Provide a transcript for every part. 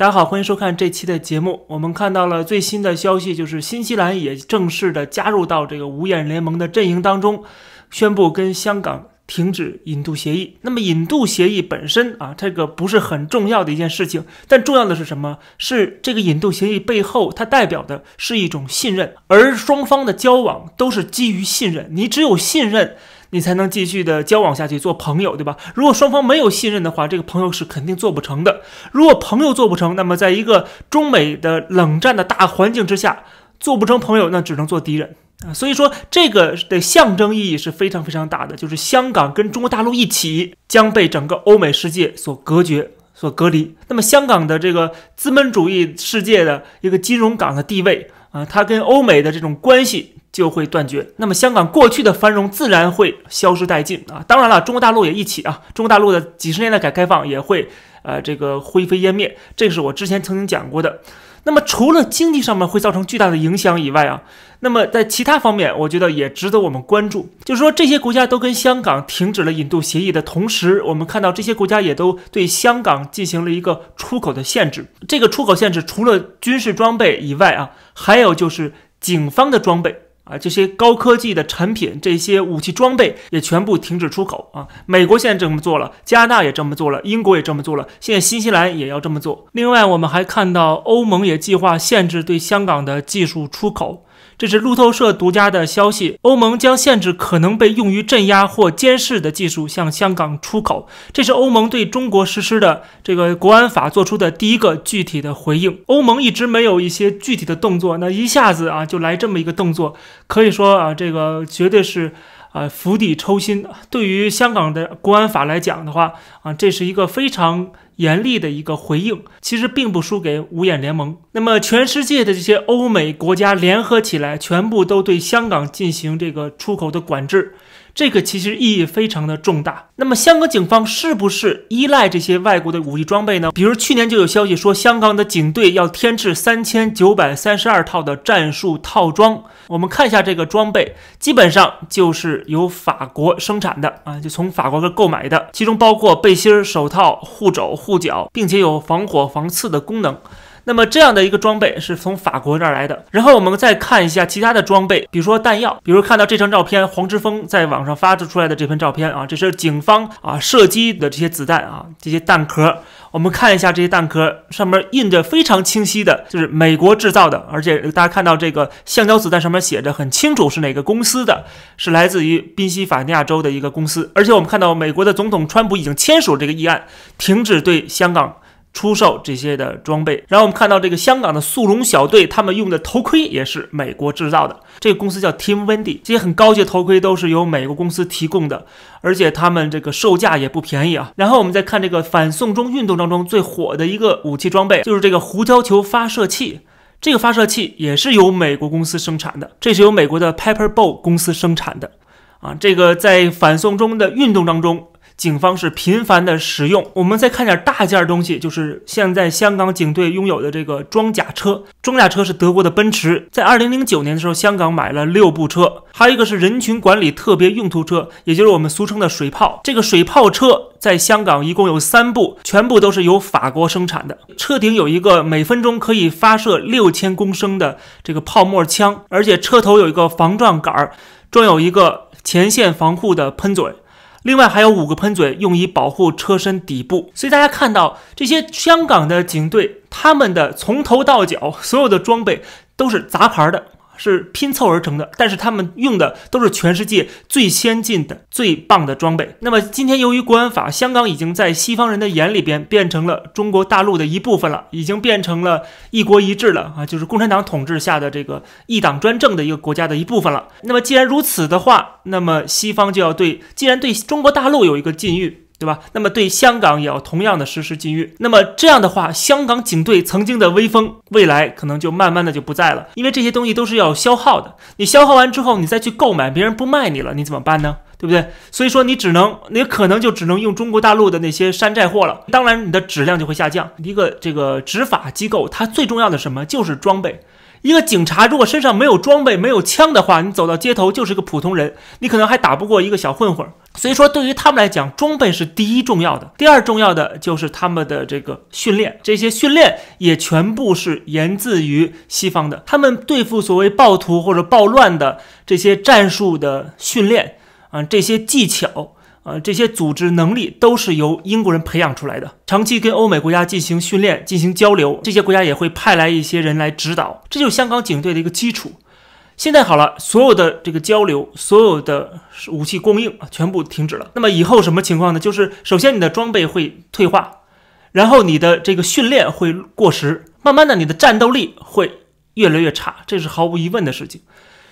大家好，欢迎收看这期的节目。我们看到了最新的消息，就是新西兰也正式的加入到这个五眼联盟的阵营当中，宣布跟香港停止引渡协议。那么引渡协议本身啊，这个不是很重要的一件事情，但重要的是什么？是这个引渡协议背后，它代表的是一种信任，而双方的交往都是基于信任。你只有信任。你才能继续的交往下去，做朋友，对吧？如果双方没有信任的话，这个朋友是肯定做不成的。如果朋友做不成，那么在一个中美的冷战的大环境之下，做不成朋友，那只能做敌人啊。所以说，这个的象征意义是非常非常大的，就是香港跟中国大陆一起将被整个欧美世界所隔绝、所隔离。那么，香港的这个资本主义世界的一个金融港的地位啊，它跟欧美的这种关系。就会断绝，那么香港过去的繁荣自然会消失殆尽啊！当然了，中国大陆也一起啊，中国大陆的几十年的改革开放也会呃这个灰飞烟灭，这是我之前曾经讲过的。那么除了经济上面会造成巨大的影响以外啊，那么在其他方面，我觉得也值得我们关注。就是说，这些国家都跟香港停止了引渡协议的同时，我们看到这些国家也都对香港进行了一个出口的限制。这个出口限制除了军事装备以外啊，还有就是警方的装备。啊，这些高科技的产品，这些武器装备也全部停止出口啊！美国现在这么做了，加拿大也这么做了，英国也这么做了，现在新西兰也要这么做。另外，我们还看到欧盟也计划限制对香港的技术出口。这是路透社独家的消息，欧盟将限制可能被用于镇压或监视的技术向香港出口。这是欧盟对中国实施的这个国安法做出的第一个具体的回应。欧盟一直没有一些具体的动作，那一下子啊就来这么一个动作，可以说啊这个绝对是。啊，釜底抽薪。对于香港的国安法来讲的话，啊，这是一个非常严厉的一个回应。其实并不输给五眼联盟。那么，全世界的这些欧美国家联合起来，全部都对香港进行这个出口的管制。这个其实意义非常的重大。那么，香港警方是不是依赖这些外国的武器装备呢？比如去年就有消息说，香港的警队要添置三千九百三十二套的战术套装。我们看一下这个装备，基本上就是由法国生产的啊，就从法国这购买的，其中包括背心、手套、护肘、护脚，并且有防火防刺的功能。那么这样的一个装备是从法国这儿来的。然后我们再看一下其他的装备，比如说弹药，比如看到这张照片，黄之锋在网上发出来的这份照片啊，这是警方啊射击的这些子弹啊，这些弹壳。我们看一下这些弹壳上面印着非常清晰的，就是美国制造的，而且大家看到这个橡胶子弹上面写着很清楚是哪个公司的，是来自于宾夕法尼亚州的一个公司。而且我们看到美国的总统川普已经签署这个议案，停止对香港。出售这些的装备，然后我们看到这个香港的速龙小队，他们用的头盔也是美国制造的。这个公司叫 Team Wendy，这些很高级的头盔都是由美国公司提供的，而且他们这个售价也不便宜啊。然后我们再看这个反送中运动当中最火的一个武器装备，就是这个胡椒球发射器。这个发射器也是由美国公司生产的，这是由美国的 Pepper Bow 公司生产的。啊，这个在反送中的运动当中。警方是频繁的使用。我们再看点大件东西，就是现在香港警队拥有的这个装甲车。装甲车是德国的奔驰，在二零零九年的时候，香港买了六部车。还有一个是人群管理特别用途车，也就是我们俗称的水炮。这个水炮车在香港一共有三部，全部都是由法国生产的。车顶有一个每分钟可以发射六千公升的这个泡沫枪，而且车头有一个防撞杆，装有一个前线防护的喷嘴。另外还有五个喷嘴，用以保护车身底部。所以大家看到这些香港的警队，他们的从头到脚所有的装备都是杂牌的。是拼凑而成的，但是他们用的都是全世界最先进的、最棒的装备。那么今天由于国安法，香港已经在西方人的眼里边变成了中国大陆的一部分了，已经变成了一国一制了啊，就是共产党统治下的这个一党专政的一个国家的一部分了。那么既然如此的话，那么西方就要对，既然对中国大陆有一个禁运。对吧？那么对香港也要同样的实施禁运。那么这样的话，香港警队曾经的威风，未来可能就慢慢的就不在了。因为这些东西都是要消耗的，你消耗完之后，你再去购买，别人不卖你了，你怎么办呢？对不对？所以说你只能，你可能就只能用中国大陆的那些山寨货了。当然，你的质量就会下降。一个这个执法机构，它最重要的什么？就是装备。一个警察如果身上没有装备、没有枪的话，你走到街头就是个普通人，你可能还打不过一个小混混。所以说，对于他们来讲，装备是第一重要的，第二重要的就是他们的这个训练。这些训练也全部是源自于西方的，他们对付所谓暴徒或者暴乱的这些战术的训练啊，这些技巧。呃，这些组织能力都是由英国人培养出来的，长期跟欧美国家进行训练、进行交流，这些国家也会派来一些人来指导，这就是香港警队的一个基础。现在好了，所有的这个交流、所有的武器供应啊，全部停止了。那么以后什么情况呢？就是首先你的装备会退化，然后你的这个训练会过时，慢慢的你的战斗力会越来越差，这是毫无疑问的事情。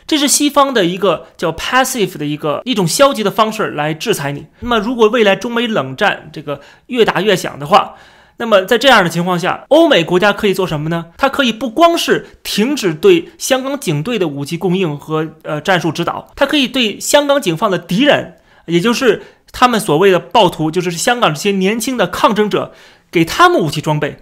这是西方的一个叫 passive 的一个一种消极的方式来制裁你。那么，如果未来中美冷战这个越打越响的话，那么在这样的情况下，欧美国家可以做什么呢？它可以不光是停止对香港警队的武器供应和呃战术指导，它可以对香港警方的敌人，也就是他们所谓的暴徒，就是香港这些年轻的抗争者，给他们武器装备。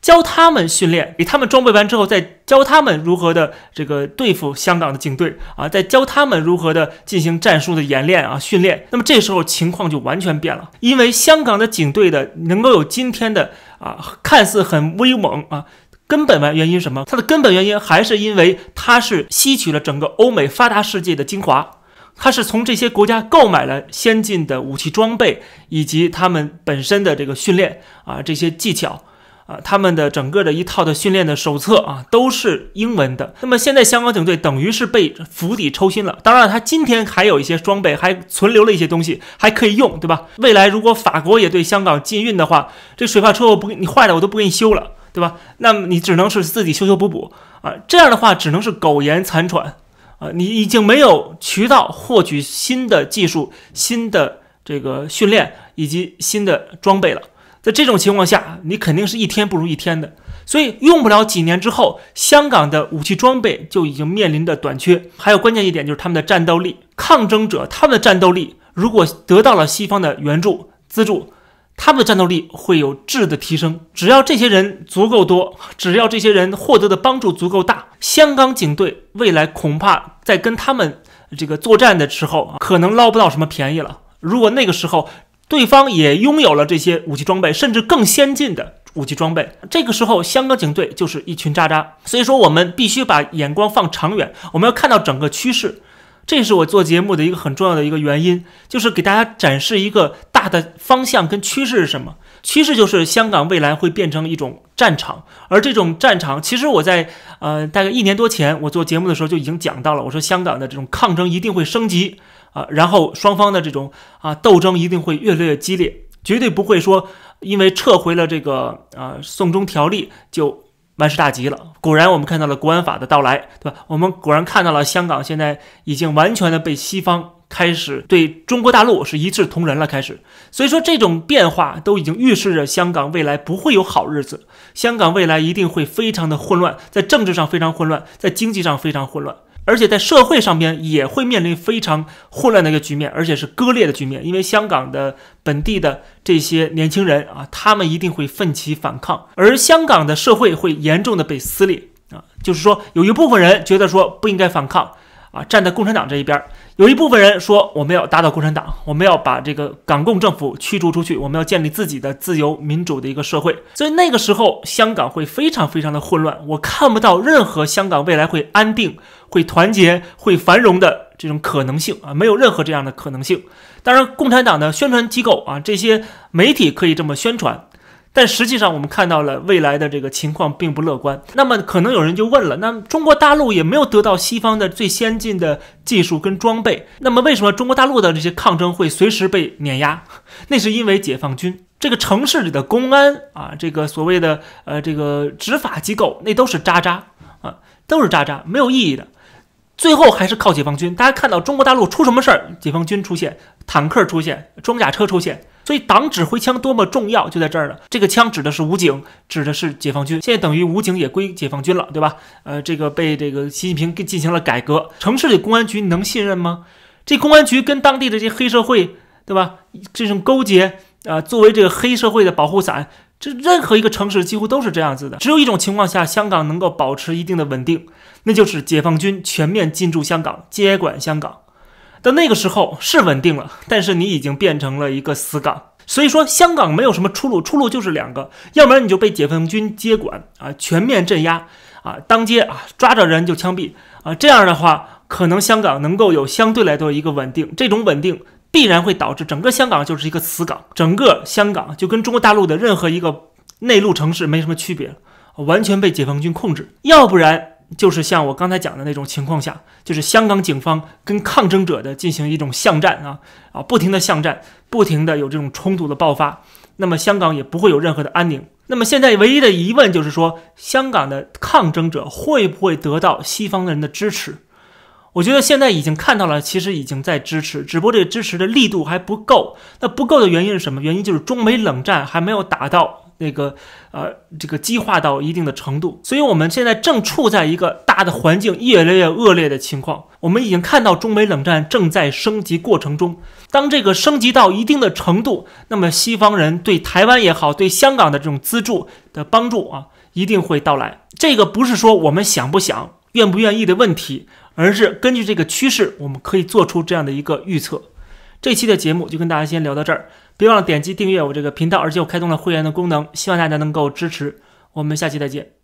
教他们训练，给他们装备完之后，再教他们如何的这个对付香港的警队啊，再教他们如何的进行战术的演练啊训练。那么这时候情况就完全变了，因为香港的警队的能够有今天的啊，看似很威猛啊，根本原因什么？它的根本原因还是因为它是吸取了整个欧美发达世界的精华，它是从这些国家购买了先进的武器装备以及他们本身的这个训练啊这些技巧。啊，他们的整个的一套的训练的手册啊，都是英文的。那么现在香港警队等于是被釜底抽薪了。当然，他今天还有一些装备，还存留了一些东西，还可以用，对吧？未来如果法国也对香港禁运的话，这水炮车我不给你坏了，我都不给你修了，对吧？那么你只能是自己修修补补啊。这样的话，只能是苟延残喘啊。你已经没有渠道获取新的技术、新的这个训练以及新的装备了。在这种情况下，你肯定是一天不如一天的，所以用不了几年之后，香港的武器装备就已经面临着短缺。还有关键一点就是他们的战斗力，抗争者他们的战斗力如果得到了西方的援助资助，他们的战斗力会有质的提升。只要这些人足够多，只要这些人获得的帮助足够大，香港警队未来恐怕在跟他们这个作战的时候，可能捞不到什么便宜了。如果那个时候，对方也拥有了这些武器装备，甚至更先进的武器装备。这个时候，香港警队就是一群渣渣。所以说，我们必须把眼光放长远，我们要看到整个趋势。这是我做节目的一个很重要的一个原因，就是给大家展示一个大的方向跟趋势是什么。趋势就是香港未来会变成一种战场，而这种战场，其实我在呃大概一年多前我做节目的时候就已经讲到了，我说香港的这种抗争一定会升级。啊，然后双方的这种啊斗争一定会越来越激烈，绝对不会说因为撤回了这个啊送中条例就万事大吉了。果然，我们看到了国安法的到来，对吧？我们果然看到了香港现在已经完全的被西方开始对中国大陆是一视同仁了，开始。所以说，这种变化都已经预示着香港未来不会有好日子，香港未来一定会非常的混乱，在政治上非常混乱，在经济上非常混乱。而且在社会上边也会面临非常混乱的一个局面，而且是割裂的局面。因为香港的本地的这些年轻人啊，他们一定会奋起反抗，而香港的社会会严重的被撕裂啊。就是说，有一部分人觉得说不应该反抗啊，站在共产党这一边；有一部分人说我们要打倒共产党，我们要把这个港共政府驱逐出去，我们要建立自己的自由民主的一个社会。所以那个时候，香港会非常非常的混乱，我看不到任何香港未来会安定。会团结、会繁荣的这种可能性啊，没有任何这样的可能性。当然，共产党的宣传机构啊，这些媒体可以这么宣传，但实际上我们看到了未来的这个情况并不乐观。那么，可能有人就问了：那中国大陆也没有得到西方的最先进的技术跟装备，那么为什么中国大陆的这些抗争会随时被碾压？那是因为解放军这个城市里的公安啊，这个所谓的呃这个执法机构，那都是渣渣啊，都是渣渣，没有意义的。最后还是靠解放军。大家看到中国大陆出什么事儿，解放军出现，坦克出现，装甲车出现。所以党指挥枪多么重要，就在这儿了。这个枪指的是武警，指的是解放军。现在等于武警也归解放军了，对吧？呃，这个被这个习近平给进行了改革。城市里公安局能信任吗？这公安局跟当地的这些黑社会，对吧？这种勾结啊，作为这个黑社会的保护伞，这任何一个城市几乎都是这样子的。只有一种情况下，香港能够保持一定的稳定，那就是解放军全面进驻香港，接管香港。到那个时候是稳定了，但是你已经变成了一个死港。所以说，香港没有什么出路，出路就是两个，要不然你就被解放军接管啊，全面镇压啊，当街啊抓着人就枪毙啊，这样的话，可能香港能够有相对来说一个稳定。这种稳定必然会导致整个香港就是一个死港，整个香港就跟中国大陆的任何一个内陆城市没什么区别，完全被解放军控制。要不然。就是像我刚才讲的那种情况下，就是香港警方跟抗争者的进行一种巷战啊啊，不停的巷战，不停的有这种冲突的爆发，那么香港也不会有任何的安宁。那么现在唯一的疑问就是说，香港的抗争者会不会得到西方人的支持？我觉得现在已经看到了，其实已经在支持，只不过这个支持的力度还不够。那不够的原因是什么？原因就是中美冷战还没有打到。那个呃，这个激化到一定的程度，所以我们现在正处在一个大的环境越来越恶劣的情况。我们已经看到中美冷战正在升级过程中。当这个升级到一定的程度，那么西方人对台湾也好，对香港的这种资助的帮助啊，一定会到来。这个不是说我们想不想、愿不愿意的问题，而是根据这个趋势，我们可以做出这样的一个预测。这期的节目就跟大家先聊到这儿。别忘了点击订阅我这个频道，而且我开通了会员的功能，希望大家能够支持。我们下期再见。